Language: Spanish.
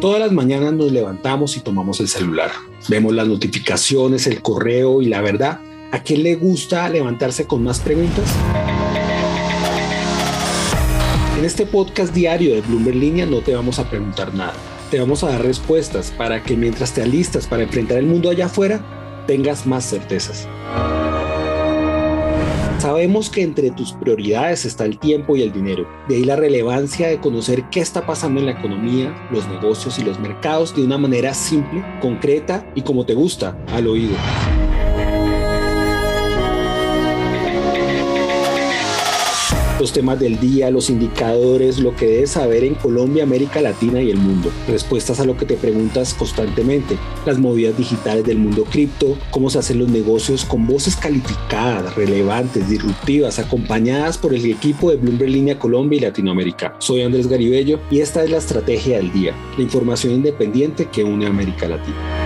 Todas las mañanas nos levantamos y tomamos el celular. Vemos las notificaciones, el correo y la verdad, ¿a quién le gusta levantarse con más preguntas? En este podcast diario de Bloomberg Línea no te vamos a preguntar nada. Te vamos a dar respuestas para que mientras te alistas para enfrentar el mundo allá afuera, tengas más certezas. Sabemos que entre tus prioridades está el tiempo y el dinero. De ahí la relevancia de conocer qué está pasando en la economía, los negocios y los mercados de una manera simple, concreta y como te gusta, al oído. Los temas del día, los indicadores, lo que debes saber en Colombia, América Latina y el mundo, respuestas a lo que te preguntas constantemente, las movidas digitales del mundo cripto, cómo se hacen los negocios con voces calificadas, relevantes, disruptivas, acompañadas por el equipo de Bloomberg Línea Colombia y Latinoamérica. Soy Andrés Garibello y esta es la estrategia del día, la información independiente que une a América Latina.